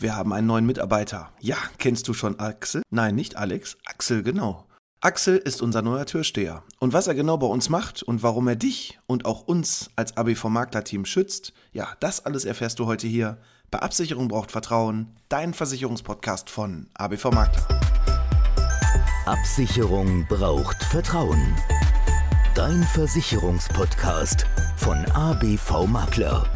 Wir haben einen neuen Mitarbeiter. Ja, kennst du schon Axel? Nein, nicht Alex. Axel, genau. Axel ist unser neuer Türsteher. Und was er genau bei uns macht und warum er dich und auch uns als ABV Makler Team schützt, ja, das alles erfährst du heute hier bei Absicherung braucht Vertrauen, dein Versicherungspodcast von ABV Makler. Absicherung braucht Vertrauen. Dein Versicherungspodcast von ABV Makler.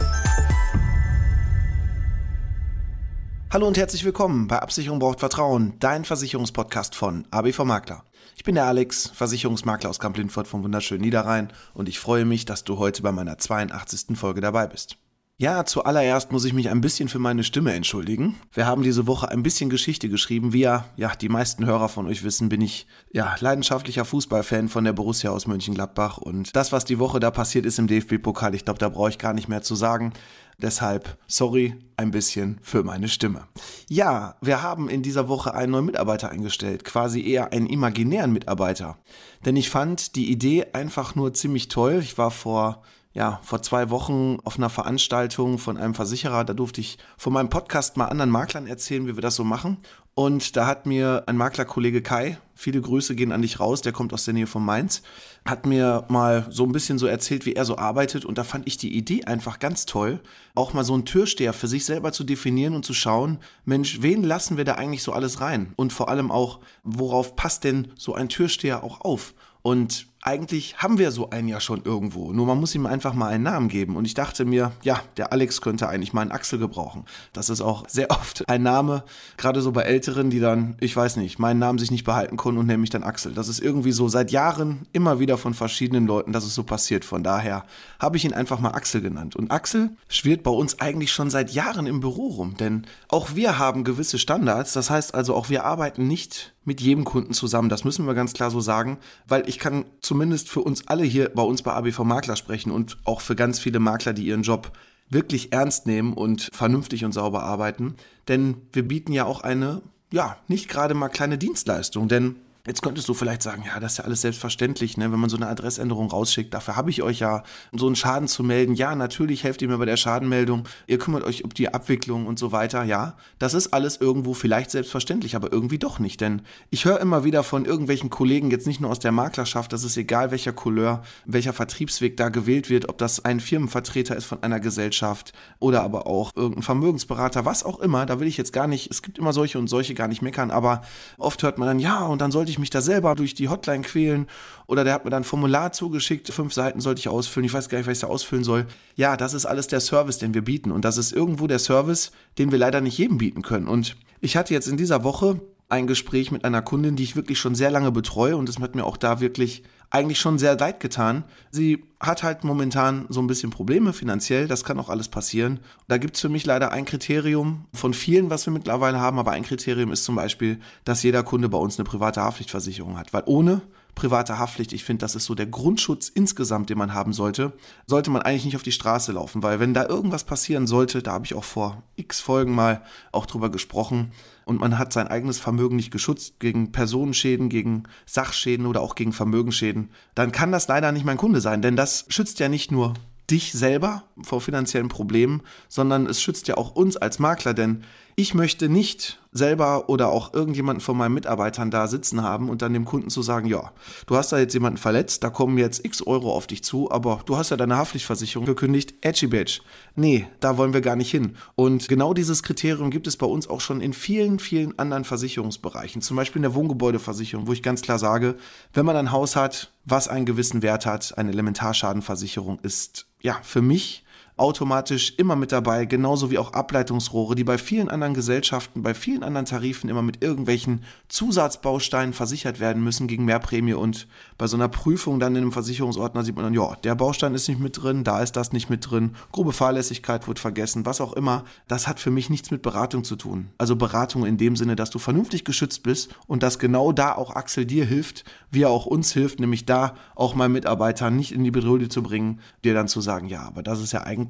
Hallo und herzlich willkommen bei Absicherung braucht Vertrauen, dein Versicherungspodcast von ABV Makler. Ich bin der Alex, Versicherungsmakler aus Kamp-Lindfort vom wunderschönen Niederrhein und ich freue mich, dass du heute bei meiner 82. Folge dabei bist. Ja, zuallererst muss ich mich ein bisschen für meine Stimme entschuldigen. Wir haben diese Woche ein bisschen Geschichte geschrieben. Wie ja, ja, die meisten Hörer von euch wissen, bin ich ja leidenschaftlicher Fußballfan von der Borussia aus Mönchengladbach und das, was die Woche da passiert ist im DFB-Pokal, ich glaube, da brauche ich gar nicht mehr zu sagen. Deshalb, sorry, ein bisschen für meine Stimme. Ja, wir haben in dieser Woche einen neuen Mitarbeiter eingestellt, quasi eher einen imaginären Mitarbeiter. Denn ich fand die Idee einfach nur ziemlich toll. Ich war vor ja, vor zwei Wochen auf einer Veranstaltung von einem Versicherer, da durfte ich von meinem Podcast mal anderen Maklern erzählen, wie wir das so machen. Und da hat mir ein Maklerkollege Kai, viele Grüße gehen an dich raus, der kommt aus der Nähe von Mainz, hat mir mal so ein bisschen so erzählt, wie er so arbeitet. Und da fand ich die Idee einfach ganz toll, auch mal so einen Türsteher für sich selber zu definieren und zu schauen, Mensch, wen lassen wir da eigentlich so alles rein? Und vor allem auch, worauf passt denn so ein Türsteher auch auf? Und eigentlich haben wir so einen ja schon irgendwo. Nur man muss ihm einfach mal einen Namen geben. Und ich dachte mir, ja, der Alex könnte eigentlich mal einen Axel gebrauchen. Das ist auch sehr oft ein Name, gerade so bei Älteren, die dann, ich weiß nicht, meinen Namen sich nicht behalten können und mich dann Axel. Das ist irgendwie so seit Jahren immer wieder von verschiedenen Leuten, dass es so passiert. Von daher habe ich ihn einfach mal Axel genannt. Und Axel schwirrt bei uns eigentlich schon seit Jahren im Büro rum. Denn auch wir haben gewisse Standards. Das heißt also, auch wir arbeiten nicht mit jedem Kunden zusammen. Das müssen wir ganz klar so sagen, weil ich kann zumindest für uns alle hier bei uns bei ABV Makler sprechen und auch für ganz viele Makler, die ihren Job wirklich ernst nehmen und vernünftig und sauber arbeiten. Denn wir bieten ja auch eine, ja, nicht gerade mal kleine Dienstleistung, denn Jetzt könntest du vielleicht sagen, ja, das ist ja alles selbstverständlich, ne? wenn man so eine Adressänderung rausschickt. Dafür habe ich euch ja, um so einen Schaden zu melden. Ja, natürlich helft ihr mir bei der Schadenmeldung. Ihr kümmert euch um die Abwicklung und so weiter. Ja, das ist alles irgendwo vielleicht selbstverständlich, aber irgendwie doch nicht. Denn ich höre immer wieder von irgendwelchen Kollegen, jetzt nicht nur aus der Maklerschaft, das ist egal, welcher Couleur, welcher Vertriebsweg da gewählt wird, ob das ein Firmenvertreter ist von einer Gesellschaft oder aber auch irgendein Vermögensberater, was auch immer. Da will ich jetzt gar nicht, es gibt immer solche und solche gar nicht meckern, aber oft hört man dann, ja, und dann sollte ich mich da selber durch die Hotline quälen oder der hat mir dann ein Formular zugeschickt, fünf Seiten sollte ich ausfüllen, ich weiß gar nicht, was ich da ausfüllen soll. Ja, das ist alles der Service, den wir bieten und das ist irgendwo der Service, den wir leider nicht jedem bieten können. Und ich hatte jetzt in dieser Woche ein Gespräch mit einer Kundin, die ich wirklich schon sehr lange betreue und es hat mir auch da wirklich eigentlich schon sehr leid getan. Sie hat halt momentan so ein bisschen Probleme finanziell, das kann auch alles passieren. Da gibt es für mich leider ein Kriterium von vielen, was wir mittlerweile haben, aber ein Kriterium ist zum Beispiel, dass jeder Kunde bei uns eine private Haftpflichtversicherung hat, weil ohne private Haftpflicht, ich finde, das ist so der Grundschutz insgesamt, den man haben sollte, sollte man eigentlich nicht auf die Straße laufen, weil wenn da irgendwas passieren sollte, da habe ich auch vor x Folgen mal auch drüber gesprochen, und man hat sein eigenes Vermögen nicht geschützt gegen Personenschäden, gegen Sachschäden oder auch gegen Vermögensschäden, dann kann das leider nicht mein Kunde sein, denn das schützt ja nicht nur dich selber vor finanziellen Problemen, sondern es schützt ja auch uns als Makler, denn ich möchte nicht selber oder auch irgendjemanden von meinen Mitarbeitern da sitzen haben und dann dem Kunden zu sagen, ja, du hast da jetzt jemanden verletzt, da kommen jetzt x Euro auf dich zu, aber du hast ja deine Haftpflichtversicherung gekündigt, edgy badge. Nee, da wollen wir gar nicht hin. Und genau dieses Kriterium gibt es bei uns auch schon in vielen, vielen anderen Versicherungsbereichen, zum Beispiel in der Wohngebäudeversicherung, wo ich ganz klar sage, wenn man ein Haus hat, was einen gewissen Wert hat, eine Elementarschadenversicherung ist ja für mich automatisch immer mit dabei, genauso wie auch Ableitungsrohre, die bei vielen anderen Gesellschaften, bei vielen anderen Tarifen immer mit irgendwelchen Zusatzbausteinen versichert werden müssen gegen Mehrprämie und bei so einer Prüfung dann in einem Versicherungsordner sieht man dann, ja, der Baustein ist nicht mit drin, da ist das nicht mit drin, grobe Fahrlässigkeit wird vergessen, was auch immer. Das hat für mich nichts mit Beratung zu tun. Also Beratung in dem Sinne, dass du vernünftig geschützt bist und dass genau da auch Axel dir hilft, wie er auch uns hilft, nämlich da auch mal Mitarbeiter nicht in die Bedrohung zu bringen, dir dann zu sagen, ja, aber das ist ja eigentlich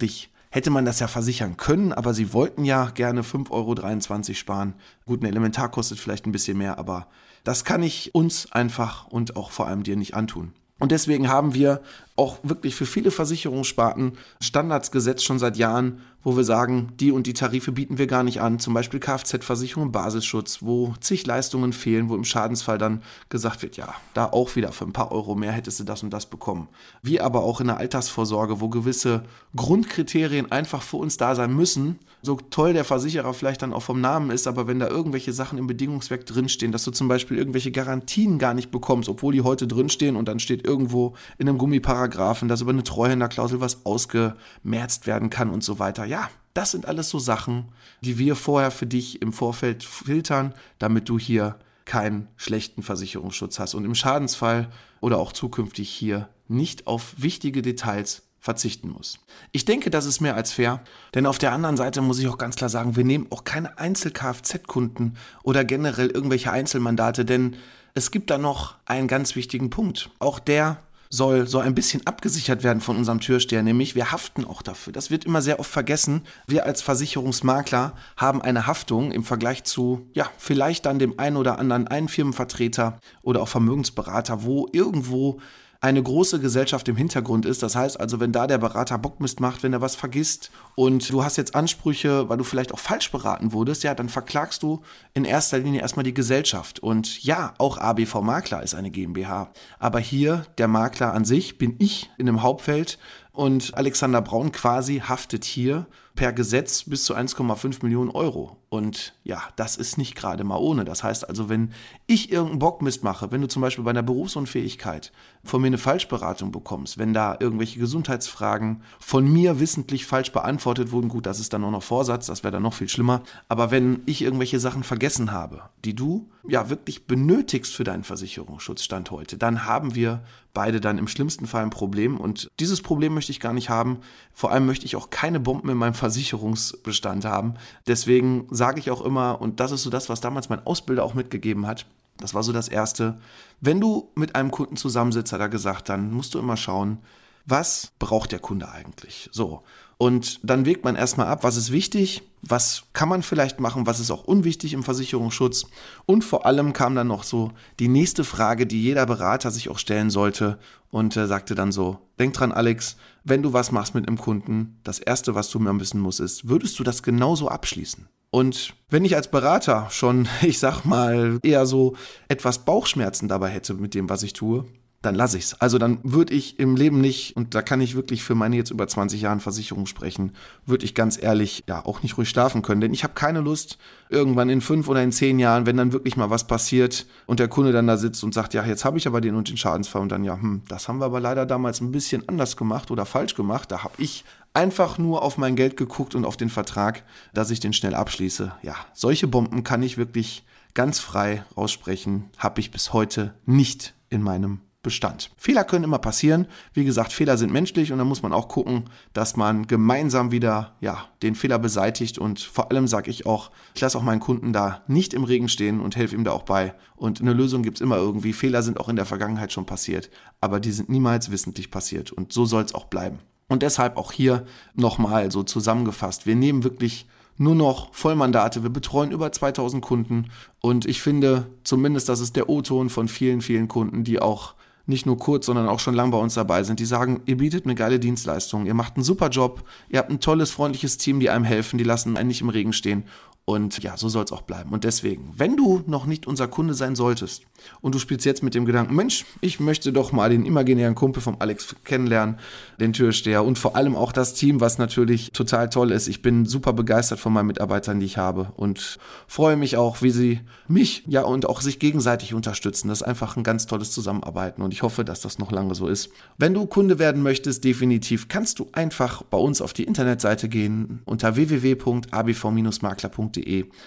hätte man das ja versichern können, aber sie wollten ja gerne 5,23 Euro sparen. Gut, ein Elementar kostet vielleicht ein bisschen mehr, aber das kann ich uns einfach und auch vor allem dir nicht antun. Und deswegen haben wir auch wirklich für viele Versicherungssparten Standards gesetzt schon seit Jahren, wo wir sagen, die und die Tarife bieten wir gar nicht an. Zum Beispiel Kfz-Versicherung, Basisschutz, wo zig Leistungen fehlen, wo im Schadensfall dann gesagt wird, ja, da auch wieder für ein paar Euro mehr hättest du das und das bekommen. Wie aber auch in der Altersvorsorge, wo gewisse Grundkriterien einfach für uns da sein müssen, so toll der Versicherer vielleicht dann auch vom Namen ist, aber wenn da irgendwelche Sachen im Bedingungswerk drinstehen, dass du zum Beispiel irgendwelche Garantien gar nicht bekommst, obwohl die heute drinstehen und dann steht irgendwo in einem Gummiparagraphen, dass über eine Treuhänderklausel was ausgemerzt werden kann und so weiter. Ja, das sind alles so Sachen, die wir vorher für dich im Vorfeld filtern, damit du hier keinen schlechten Versicherungsschutz hast und im Schadensfall oder auch zukünftig hier nicht auf wichtige Details verzichten muss. Ich denke, das ist mehr als fair, denn auf der anderen Seite muss ich auch ganz klar sagen, wir nehmen auch keine Einzel-Kfz-Kunden oder generell irgendwelche Einzelmandate, denn es gibt da noch einen ganz wichtigen Punkt. Auch der soll so ein bisschen abgesichert werden von unserem Türsteher, nämlich wir haften auch dafür. Das wird immer sehr oft vergessen. Wir als Versicherungsmakler haben eine Haftung im Vergleich zu, ja, vielleicht dann dem einen oder anderen einen Firmenvertreter oder auch Vermögensberater, wo irgendwo eine große Gesellschaft im Hintergrund ist. Das heißt also, wenn da der Berater Bockmist macht, wenn er was vergisst und du hast jetzt Ansprüche, weil du vielleicht auch falsch beraten wurdest, ja, dann verklagst du in erster Linie erstmal die Gesellschaft. Und ja, auch ABV Makler ist eine GmbH. Aber hier, der Makler an sich, bin ich in einem Hauptfeld und Alexander Braun quasi haftet hier per Gesetz bis zu 1,5 Millionen Euro. Und ja, das ist nicht gerade mal ohne. Das heißt also, wenn ich irgendeinen Bockmist mache, wenn du zum Beispiel bei einer Berufsunfähigkeit von mir eine Falschberatung bekommst, wenn da irgendwelche Gesundheitsfragen von mir wissentlich falsch beantwortet wurden, gut, das ist dann auch noch Vorsatz, das wäre dann noch viel schlimmer. Aber wenn ich irgendwelche Sachen vergessen habe, die du ja wirklich benötigst für deinen Versicherungsschutzstand heute, dann haben wir beide dann im schlimmsten Fall ein Problem. Und dieses Problem möchte ich gar nicht haben. Vor allem möchte ich auch keine Bomben in meinem Versicherungsbestand haben. Deswegen sage ich auch immer, und das ist so das, was damals mein Ausbilder auch mitgegeben hat, das war so das Erste. Wenn du mit einem Kunden zusammensitzt, hat er gesagt, dann musst du immer schauen, was braucht der Kunde eigentlich? So. Und dann wägt man erstmal ab, was ist wichtig, was kann man vielleicht machen, was ist auch unwichtig im Versicherungsschutz. Und vor allem kam dann noch so die nächste Frage, die jeder Berater sich auch stellen sollte und äh, sagte dann so, denk dran Alex, wenn du was machst mit einem Kunden, das Erste, was du mir wissen musst, ist, würdest du das genauso abschließen? Und wenn ich als Berater schon, ich sag mal, eher so etwas Bauchschmerzen dabei hätte mit dem, was ich tue, dann lasse ich's. Also dann würde ich im Leben nicht, und da kann ich wirklich für meine jetzt über 20 Jahren Versicherung sprechen, würde ich ganz ehrlich ja auch nicht ruhig schlafen können. Denn ich habe keine Lust, irgendwann in fünf oder in zehn Jahren, wenn dann wirklich mal was passiert und der Kunde dann da sitzt und sagt, ja, jetzt habe ich aber den und den Schadensfall und dann, ja, hm, das haben wir aber leider damals ein bisschen anders gemacht oder falsch gemacht. Da habe ich einfach nur auf mein Geld geguckt und auf den Vertrag, dass ich den schnell abschließe. Ja, solche Bomben kann ich wirklich ganz frei aussprechen, habe ich bis heute nicht in meinem Bestand. Fehler können immer passieren. Wie gesagt, Fehler sind menschlich und da muss man auch gucken, dass man gemeinsam wieder ja, den Fehler beseitigt und vor allem sage ich auch, ich lasse auch meinen Kunden da nicht im Regen stehen und helfe ihm da auch bei. Und eine Lösung gibt es immer irgendwie. Fehler sind auch in der Vergangenheit schon passiert, aber die sind niemals wissentlich passiert und so soll es auch bleiben. Und deshalb auch hier nochmal so zusammengefasst. Wir nehmen wirklich nur noch Vollmandate. Wir betreuen über 2000 Kunden und ich finde zumindest, das ist der O-Ton von vielen, vielen Kunden, die auch nicht nur kurz, sondern auch schon lang bei uns dabei sind, die sagen, ihr bietet eine geile Dienstleistung, ihr macht einen super Job, ihr habt ein tolles, freundliches Team, die einem helfen, die lassen einen nicht im Regen stehen. Und ja, so soll es auch bleiben. Und deswegen, wenn du noch nicht unser Kunde sein solltest und du spielst jetzt mit dem Gedanken, Mensch, ich möchte doch mal den imaginären Kumpel vom Alex kennenlernen, den Türsteher und vor allem auch das Team, was natürlich total toll ist. Ich bin super begeistert von meinen Mitarbeitern, die ich habe und freue mich auch, wie sie mich ja und auch sich gegenseitig unterstützen. Das ist einfach ein ganz tolles Zusammenarbeiten und ich hoffe, dass das noch lange so ist. Wenn du Kunde werden möchtest, definitiv kannst du einfach bei uns auf die Internetseite gehen unter www.abv-makler.de.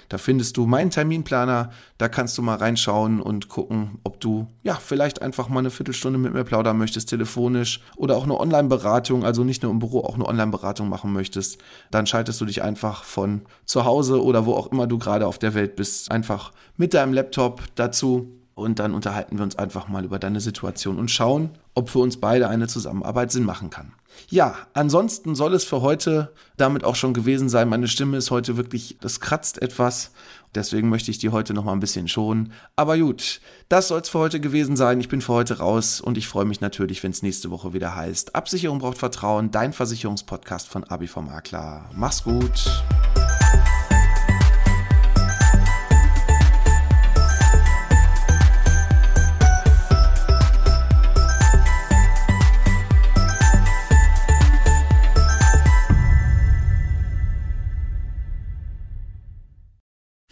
Da findest du meinen Terminplaner, da kannst du mal reinschauen und gucken, ob du ja vielleicht einfach mal eine Viertelstunde mit mir plaudern möchtest, telefonisch oder auch eine Online-Beratung, also nicht nur im Büro, auch eine Online-Beratung machen möchtest. Dann schaltest du dich einfach von zu Hause oder wo auch immer du gerade auf der Welt bist, einfach mit deinem Laptop dazu und dann unterhalten wir uns einfach mal über deine Situation und schauen, ob für uns beide eine Zusammenarbeit Sinn machen kann. Ja, ansonsten soll es für heute damit auch schon gewesen sein. Meine Stimme ist heute wirklich, das kratzt etwas. Deswegen möchte ich die heute noch mal ein bisschen schonen. Aber gut, das soll es für heute gewesen sein. Ich bin für heute raus und ich freue mich natürlich, wenn es nächste Woche wieder heißt. Absicherung braucht Vertrauen, dein Versicherungspodcast von Abi vom Makler. Mach's gut.